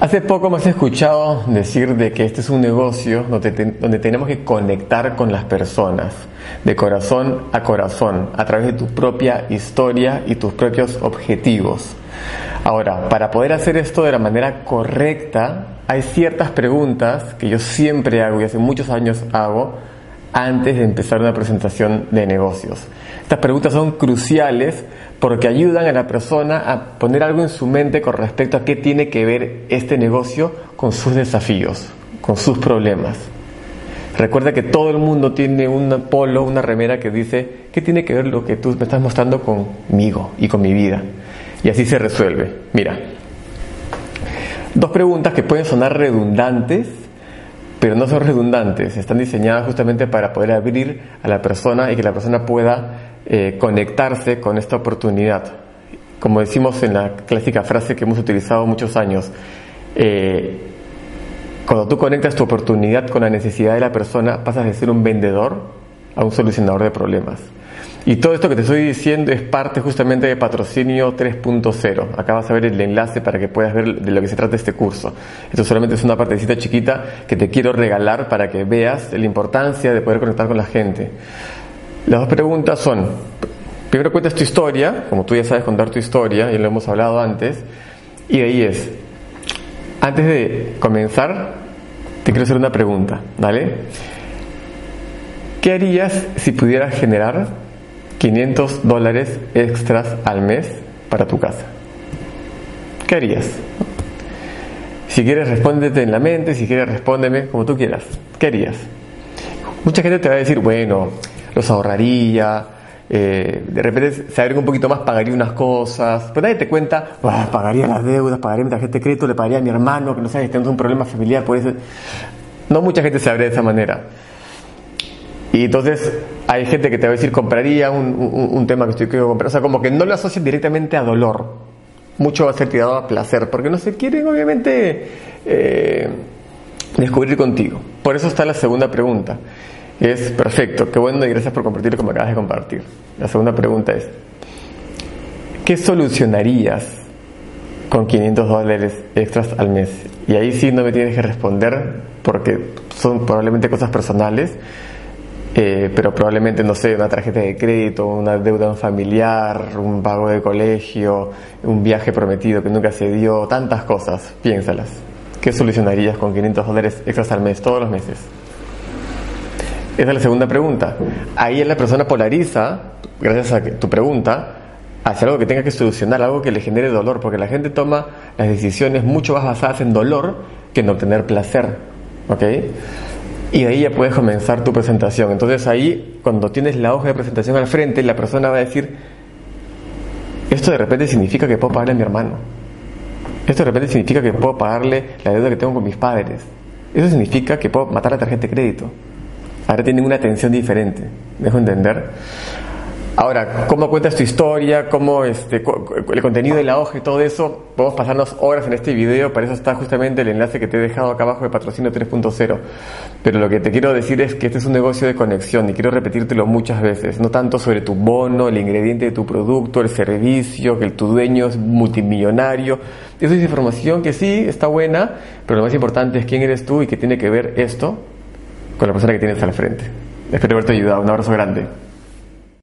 Hace poco me has escuchado decir de que este es un negocio donde, donde, tenemos que conectar con las personas, de corazón a corazón, a través de tu propia historia y tus propios objetivos. Ahora, para poder hacer esto de la manera correcta, hay ciertas preguntas que yo siempre hago y hace muchos años hago antes de empezar una presentación de negocios. Estas preguntas son cruciales porque ayudan a la persona a poner algo en su mente con respecto a qué tiene que ver este negocio con sus desafíos, con sus problemas. Recuerda que todo el mundo tiene un polo, una remera que dice, ¿qué tiene que ver lo que tú me estás mostrando conmigo y con mi vida? Y así se resuelve. Mira, dos preguntas que pueden sonar redundantes, pero no son redundantes, están diseñadas justamente para poder abrir a la persona y que la persona pueda eh, conectarse con esta oportunidad. Como decimos en la clásica frase que hemos utilizado muchos años, eh, cuando tú conectas tu oportunidad con la necesidad de la persona, pasas de ser un vendedor a un solucionador de problemas. Y todo esto que te estoy diciendo es parte justamente de Patrocinio 3.0. Acá vas a ver el enlace para que puedas ver de lo que se trata este curso. Esto solamente es una partecita chiquita que te quiero regalar para que veas la importancia de poder conectar con la gente. Las dos preguntas son, primero cuentas tu historia, como tú ya sabes contar tu historia, y lo hemos hablado antes, y ahí es, antes de comenzar, te quiero hacer una pregunta, ¿vale? ¿Qué harías si pudieras generar 500 dólares extras al mes para tu casa? ¿Qué harías? Si quieres, respóndete en la mente, si quieres, respóndeme como tú quieras. ¿Qué harías? Mucha gente te va a decir, bueno, los ahorraría, eh, de repente se agrega un poquito más, pagaría unas cosas, pero nadie te cuenta, pagaría las deudas, pagaría mi tarjeta de crédito, le pagaría a mi hermano, que no sabe si tenemos un problema familiar, por eso. No mucha gente se abre de esa manera. Y entonces hay gente que te va a decir, compraría un, tema que estoy quiero comprar. O sea, como que no lo asocian directamente a dolor. Mucho va a ser tirado a placer, porque no se quieren, obviamente, eh, descubrir contigo. Por eso está la segunda pregunta. Es perfecto, qué bueno y gracias por compartir como acabas de compartir. La segunda pregunta es, ¿qué solucionarías con 500 dólares extras al mes? Y ahí sí no me tienes que responder porque son probablemente cosas personales, eh, pero probablemente, no sé, una tarjeta de crédito, una deuda familiar, un pago de colegio, un viaje prometido que nunca se dio, tantas cosas, piénsalas. ¿Qué solucionarías con 500 dólares extras al mes, todos los meses? Esa es la segunda pregunta. Ahí la persona polariza, gracias a tu pregunta, hacia algo que tenga que solucionar, algo que le genere dolor, porque la gente toma las decisiones mucho más basadas en dolor que en obtener placer. ¿Ok? Y ahí ya puedes comenzar tu presentación. Entonces ahí, cuando tienes la hoja de presentación al frente, la persona va a decir, esto de repente significa que puedo pagarle a mi hermano. Esto de repente significa que puedo pagarle la deuda que tengo con mis padres. Eso significa que puedo matar la tarjeta de crédito. Ahora tienen una atención diferente, dejo entender. Ahora, cómo cuentas tu historia, cómo este, el contenido de la hoja y todo eso, podemos pasarnos horas en este video, para eso está justamente el enlace que te he dejado acá abajo de Patrocinio 3.0. Pero lo que te quiero decir es que este es un negocio de conexión y quiero repetírtelo muchas veces, no tanto sobre tu bono, el ingrediente de tu producto, el servicio, que tu dueño es multimillonario. Eso es información que sí está buena, pero lo más importante es quién eres tú y qué tiene que ver esto con la persona que tienes al frente. Espero haberte ayudado. Un abrazo grande.